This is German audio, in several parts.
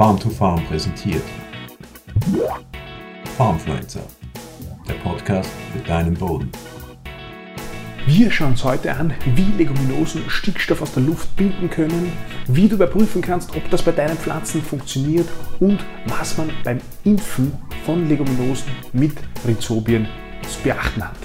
Farm to Farm präsentiert. Farmfluencer, der Podcast für deinen Boden. Wir schauen uns heute an, wie Leguminosen Stickstoff aus der Luft binden können, wie du überprüfen kannst, ob das bei deinen Pflanzen funktioniert und was man beim Impfen von Leguminosen mit Rhizobien zu beachten hat.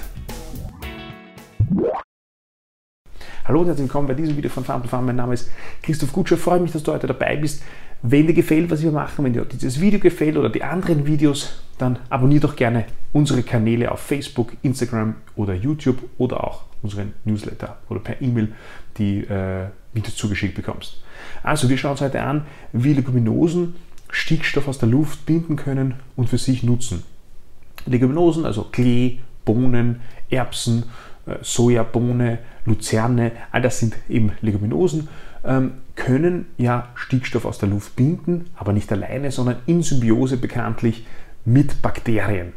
Hallo und herzlich willkommen bei diesem Video von Farm to Farm. Mein Name ist Christoph Gutscher. Freue mich, dass du heute dabei bist. Wenn dir gefällt, was wir machen, wenn dir dieses Video gefällt oder die anderen Videos, dann abonniere doch gerne unsere Kanäle auf Facebook, Instagram oder YouTube oder auch unseren Newsletter oder per E-Mail die äh, Videos zugeschickt bekommst. Also wir schauen uns heute an, wie Leguminosen Stickstoff aus der Luft binden können und für sich nutzen. Leguminosen, also Klee, Bohnen, Erbsen, äh, Sojabohne, Luzerne, all das sind eben Leguminosen, können ja Stickstoff aus der Luft binden, aber nicht alleine, sondern in Symbiose bekanntlich mit Bakterien.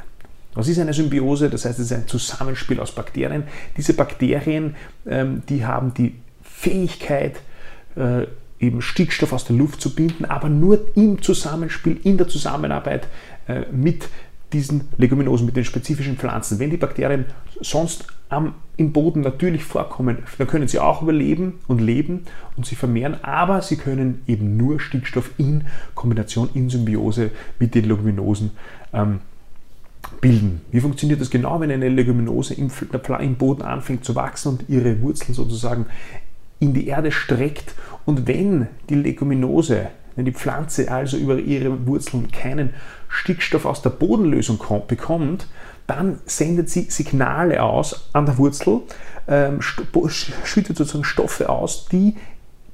Was ist eine Symbiose? Das heißt, es ist ein Zusammenspiel aus Bakterien. Diese Bakterien, ähm, die haben die Fähigkeit, äh, eben Stickstoff aus der Luft zu binden, aber nur im Zusammenspiel, in der Zusammenarbeit äh, mit diesen Leguminosen, mit den spezifischen Pflanzen. Wenn die Bakterien sonst am, im Boden natürlich vorkommen, dann können sie auch überleben und leben und sich vermehren, aber sie können eben nur Stickstoff in Kombination, in Symbiose mit den Leguminosen ähm, bilden. Wie funktioniert das genau, wenn eine Leguminose im, im Boden anfängt zu wachsen und ihre Wurzeln sozusagen in die Erde streckt und wenn die Leguminose wenn die Pflanze also über ihre Wurzeln keinen Stickstoff aus der Bodenlösung bekommt, dann sendet sie Signale aus an der Wurzel, ähm, schüttet sozusagen Stoffe aus, die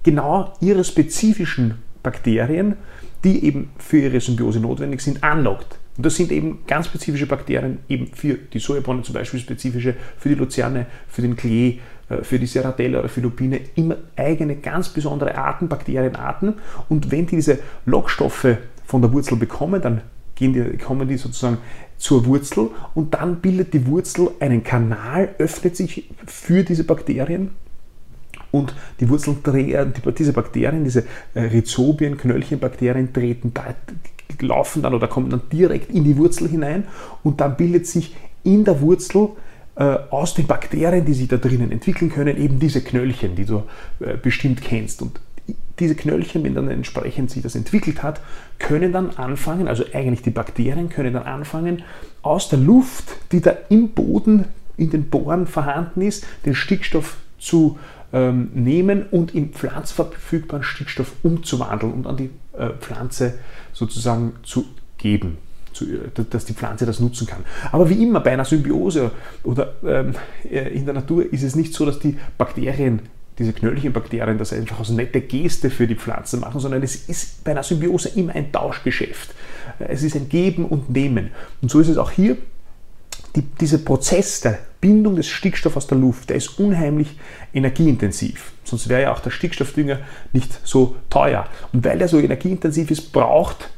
genau ihre spezifischen Bakterien, die eben für ihre Symbiose notwendig sind, anlockt. Und das sind eben ganz spezifische Bakterien, eben für die Sojabohne zum Beispiel spezifische, für die Luzerne, für den Klee, äh, für die Serratella oder für Lupine immer eigene, ganz besondere Arten, Bakterienarten. Und wenn die diese Lockstoffe von der Wurzel bekommen, dann gehen die, kommen die sozusagen zur Wurzel und dann bildet die Wurzel einen Kanal, öffnet sich für diese Bakterien und die Wurzeln diese Bakterien, diese äh, Rhizobien, Knöllchenbakterien treten, laufen dann oder kommen dann direkt in die Wurzel hinein und dann bildet sich in der Wurzel äh, aus den Bakterien, die sich da drinnen entwickeln können, eben diese Knöllchen, die du äh, bestimmt kennst. Und diese Knöllchen, wenn dann entsprechend sich das entwickelt hat, können dann anfangen, also eigentlich die Bakterien können dann anfangen, aus der Luft, die da im Boden, in den Bohren vorhanden ist, den Stickstoff zu ähm, nehmen und in pflanzverfügbaren Stickstoff umzuwandeln und an die äh, Pflanze sozusagen zu geben dass die Pflanze das nutzen kann. Aber wie immer bei einer Symbiose oder ähm, äh, in der Natur ist es nicht so, dass die Bakterien diese Knöllchenbakterien das einfach als nette Geste für die Pflanze machen, sondern es ist bei einer Symbiose immer ein Tauschgeschäft. Es ist ein Geben und Nehmen. Und so ist es auch hier. Die, dieser Prozess der Bindung des Stickstoffs aus der Luft, der ist unheimlich energieintensiv. Sonst wäre ja auch der Stickstoffdünger nicht so teuer. Und weil der so energieintensiv ist, braucht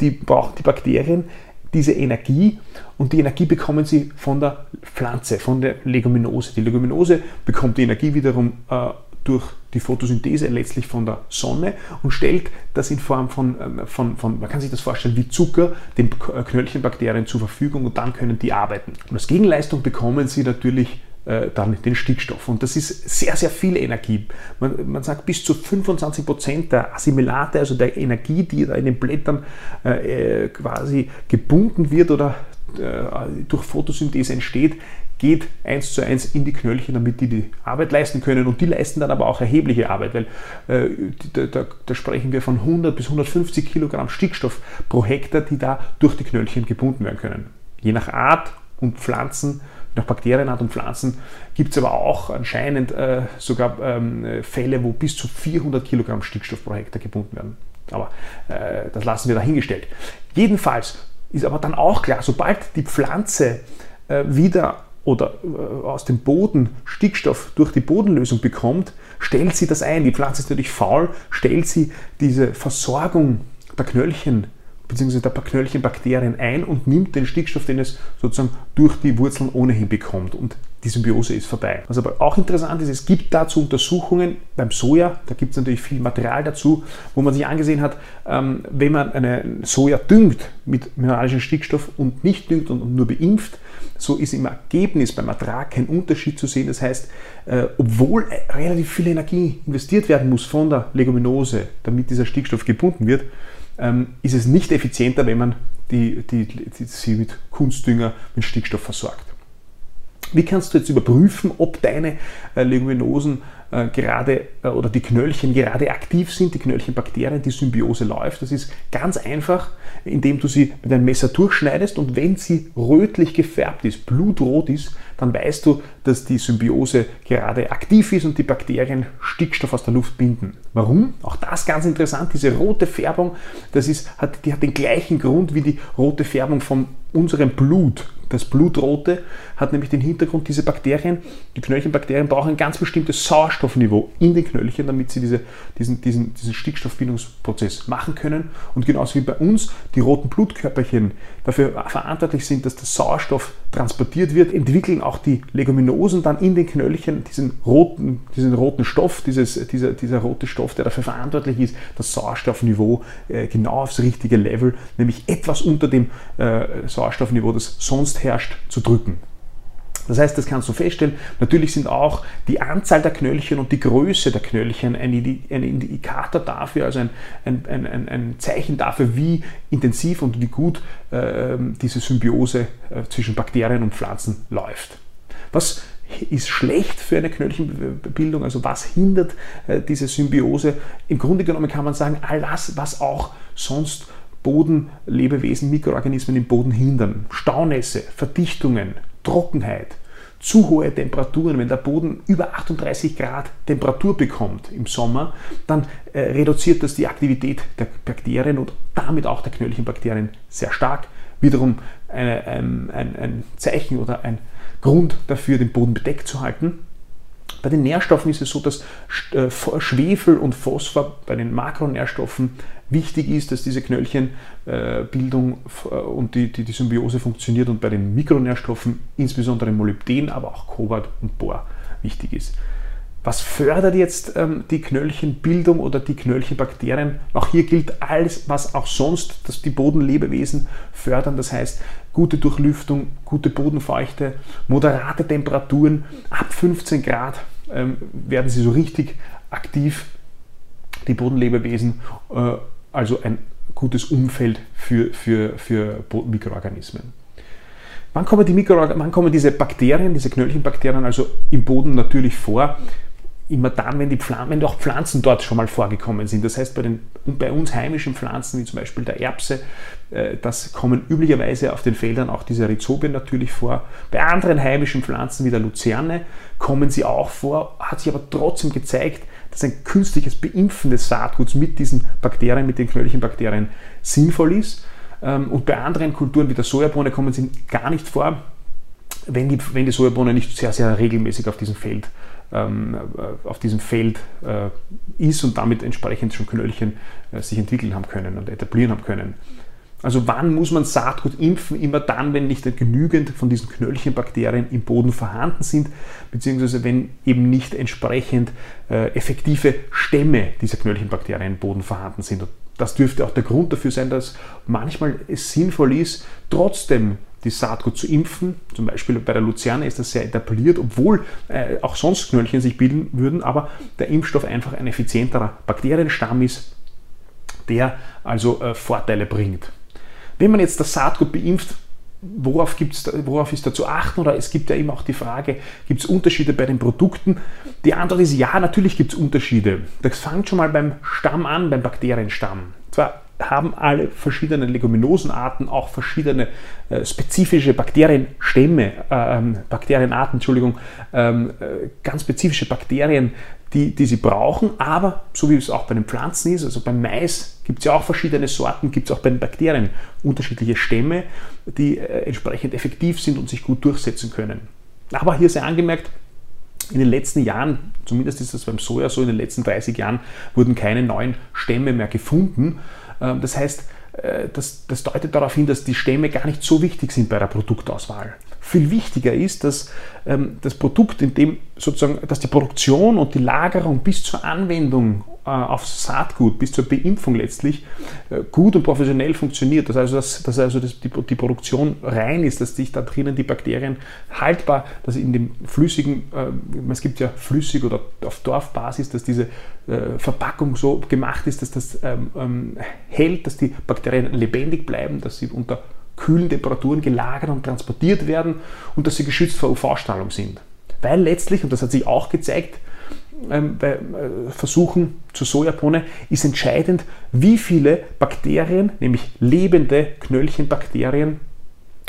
die brauchen die Bakterien diese Energie und die Energie bekommen sie von der Pflanze, von der Leguminose. Die Leguminose bekommt die Energie wiederum äh, durch die Photosynthese letztlich von der Sonne und stellt das in Form von, äh, von, von, man kann sich das vorstellen wie Zucker, den Knöllchenbakterien zur Verfügung und dann können die arbeiten. Und als Gegenleistung bekommen sie natürlich dann den Stickstoff. Und das ist sehr, sehr viel Energie. Man, man sagt bis zu 25 Prozent der Assimilate, also der Energie, die da in den Blättern äh, quasi gebunden wird oder äh, durch Photosynthese entsteht, geht eins zu eins in die Knöllchen, damit die die Arbeit leisten können. Und die leisten dann aber auch erhebliche Arbeit, weil äh, da, da, da, sprechen wir von 100 bis 150 Kilogramm Stickstoff pro Hektar, die da durch die Knöllchen gebunden werden können. Je nach Art und Pflanzen nach Bakterienart und Pflanzen gibt es aber auch anscheinend äh, sogar ähm, Fälle, wo bis zu 400 Kilogramm Stickstoff pro Hektar gebunden werden. Aber äh, das lassen wir dahingestellt. Jedenfalls ist aber dann auch klar, sobald die Pflanze äh, wieder oder äh, aus dem Boden Stickstoff durch die Bodenlösung bekommt, stellt sie das ein. Die Pflanze ist natürlich faul, stellt sie diese Versorgung der Knöllchen bzw. der Knöllchen Bakterien ein und nimmt den Stickstoff, den es sozusagen durch die Wurzeln ohnehin bekommt. Und die Symbiose ist vorbei. Was aber auch interessant ist, es gibt dazu Untersuchungen beim Soja, da gibt es natürlich viel Material dazu, wo man sich angesehen hat, ähm, wenn man eine Soja düngt mit mineralischem Stickstoff und nicht düngt und nur beimpft, so ist im Ergebnis beim Ertrag kein Unterschied zu sehen. Das heißt, äh, obwohl relativ viel Energie investiert werden muss von der Leguminose, damit dieser Stickstoff gebunden wird, ähm, ist es nicht effizienter, wenn man die, die, die, sie mit Kunstdünger mit Stickstoff versorgt. Wie kannst du jetzt überprüfen, ob deine äh, Leguminosen äh, gerade äh, oder die Knöllchen gerade aktiv sind, die Knöllchenbakterien, die Symbiose läuft? Das ist ganz einfach, indem du sie mit einem Messer durchschneidest und wenn sie rötlich gefärbt ist, blutrot ist, dann weißt du, dass die Symbiose gerade aktiv ist und die Bakterien Stickstoff aus der Luft binden. Warum? Auch das ganz interessant, diese rote Färbung, das ist, hat, die hat den gleichen Grund wie die rote Färbung von unserem Blut. Das Blutrote hat nämlich den Hintergrund, diese Bakterien, die Knöllchenbakterien brauchen ein ganz bestimmtes Sauerstoffniveau in den Knöllchen, damit sie diese, diesen, diesen, diesen Stickstoffbindungsprozess machen können. Und genauso wie bei uns die roten Blutkörperchen dafür verantwortlich sind, dass der Sauerstoff transportiert wird, entwickeln auch die Leguminosen dann in den Knöllchen diesen roten, diesen roten Stoff, dieses, dieser, dieser rote Stoff, der dafür verantwortlich ist, das Sauerstoffniveau äh, genau aufs richtige Level, nämlich etwas unter dem äh, Sauerstoffniveau, das sonst herrscht, zu drücken. Das heißt, das kannst du feststellen. Natürlich sind auch die Anzahl der Knöllchen und die Größe der Knöllchen ein Indikator dafür, also ein, ein, ein, ein Zeichen dafür, wie intensiv und wie gut äh, diese Symbiose äh, zwischen Bakterien und Pflanzen läuft. Was ist schlecht für eine Knöllchenbildung, also was hindert äh, diese Symbiose? Im Grunde genommen kann man sagen, all das, was auch sonst Bodenlebewesen, Mikroorganismen im Boden hindern. Staunässe, Verdichtungen, Trockenheit, zu hohe Temperaturen, wenn der Boden über 38 Grad Temperatur bekommt im Sommer, dann äh, reduziert das die Aktivität der Bakterien und damit auch der Knöllchenbakterien sehr stark. Wiederum eine, ein, ein, ein Zeichen oder ein Grund dafür, den Boden bedeckt zu halten. Bei den Nährstoffen ist es so, dass äh, Schwefel und Phosphor bei den Makronährstoffen wichtig ist, dass diese Knöllchenbildung äh, und die, die, die Symbiose funktioniert und bei den Mikronährstoffen, insbesondere Molybden, aber auch Kobalt und Bohr wichtig ist. Was fördert jetzt ähm, die Knöllchenbildung oder die Knöllchenbakterien? Auch hier gilt alles, was auch sonst dass die Bodenlebewesen fördern. Das heißt, gute Durchlüftung, gute Bodenfeuchte, moderate Temperaturen. Ab 15 Grad ähm, werden sie so richtig aktiv, die Bodenlebewesen. Äh, also ein gutes Umfeld für, für, für Mikroorganismen. Wann kommen, die Mikro wann kommen diese Bakterien, diese Knöllchenbakterien also im Boden natürlich vor? Immer dann, wenn, die wenn auch Pflanzen dort schon mal vorgekommen sind. Das heißt, bei, den, bei uns heimischen Pflanzen, wie zum Beispiel der Erbse, äh, das kommen üblicherweise auf den Feldern auch diese Rhizobien natürlich vor. Bei anderen heimischen Pflanzen wie der Luzerne kommen sie auch vor, hat sich aber trotzdem gezeigt, dass ein künstliches Beimpfen des Saatguts mit diesen Bakterien, mit den Knöllchenbakterien sinnvoll ist. Ähm, und bei anderen Kulturen wie der Sojabohne kommen sie gar nicht vor, wenn die, wenn die Sojabohne nicht sehr, sehr regelmäßig auf diesem Feld, ähm, äh, auf diesem Feld äh, ist und damit entsprechend schon Knöllchen äh, sich entwickeln haben können und etablieren haben können. Also wann muss man Saatgut impfen? Immer dann, wenn nicht genügend von diesen Knöllchenbakterien im Boden vorhanden sind, beziehungsweise wenn eben nicht entsprechend äh, effektive Stämme dieser Knöllchenbakterien im Boden vorhanden sind. Und das dürfte auch der Grund dafür sein, dass manchmal es sinnvoll ist, trotzdem die Saatgut zu impfen. Zum Beispiel bei der Luzerne ist das sehr etabliert, obwohl äh, auch sonst Knöllchen sich bilden würden, aber der Impfstoff einfach ein effizienterer Bakterienstamm ist, der also äh, Vorteile bringt. Wenn man jetzt das Saatgut beimpft, worauf, gibt's, worauf ist da zu achten? Oder es gibt ja immer auch die Frage, gibt es Unterschiede bei den Produkten? Die Antwort ist ja, natürlich gibt es Unterschiede. Das fängt schon mal beim Stamm an, beim Bakterienstamm. Zwar haben alle verschiedenen Leguminosenarten auch verschiedene äh, spezifische Bakterienstämme, äh, Bakterienarten, Entschuldigung, ähm, äh, ganz spezifische Bakterien, die, die sie brauchen, aber so wie es auch bei den Pflanzen ist, also beim Mais gibt es ja auch verschiedene Sorten, gibt es auch bei den Bakterien unterschiedliche Stämme, die äh, entsprechend effektiv sind und sich gut durchsetzen können. Aber hier sei angemerkt, in den letzten Jahren, zumindest ist das beim Soja so, in den letzten 30 Jahren wurden keine neuen Stämme mehr gefunden. Ähm, das heißt, äh, das, das deutet darauf hin, dass die Stämme gar nicht so wichtig sind bei der Produktauswahl. Viel wichtiger ist, dass ähm, das Produkt, in dem sozusagen, dass die Produktion und die Lagerung bis zur Anwendung aufs Saatgut bis zur Beimpfung letztlich äh, gut und professionell funktioniert. Das heißt, dass, dass also das, die, die, Produktion rein ist, dass sich da drinnen die Bakterien haltbar, dass in dem flüssigen, äh, es gibt ja flüssig oder auf Dorfbasis, dass diese äh, Verpackung so gemacht ist, dass das ähm, ähm, hält, dass die Bakterien lebendig bleiben, dass sie unter kühlen Temperaturen gelagert und transportiert werden und dass sie geschützt vor UV-Strahlung sind. Weil letztlich, und das hat sich auch gezeigt, bei äh, Versuchen zur Sojabohne ist entscheidend, wie viele Bakterien, nämlich lebende Knöllchenbakterien,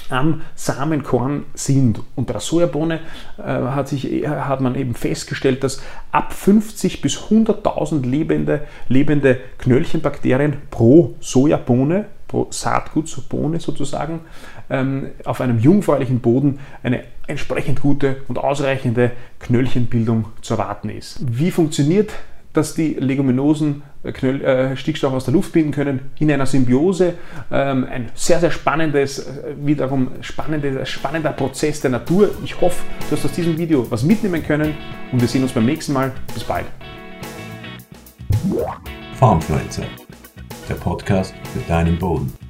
am Samenkorn sind. Und bei der Sojabohne äh, hat, sich, äh, hat man eben festgestellt, dass ab 50 bis 100.000 lebende, lebende Knöllchenbakterien pro Sojabohne, pro Saatgutbohne sozusagen, ähm, auf einem jungfräulichen Boden eine entsprechend gute und ausreichende Knöllchenbildung zu erwarten ist. Wie funktioniert dass die Leguminosen äh, äh, Stickstoff aus der Luft binden können in einer Symbiose. Ähm, ein sehr, sehr spannendes, äh, wiederum spannendes, spannender Prozess der Natur. Ich hoffe, du hast aus diesem Video was mitnehmen können und wir sehen uns beim nächsten Mal. Bis bald. Farmfluencer, der Podcast für deinen Boden.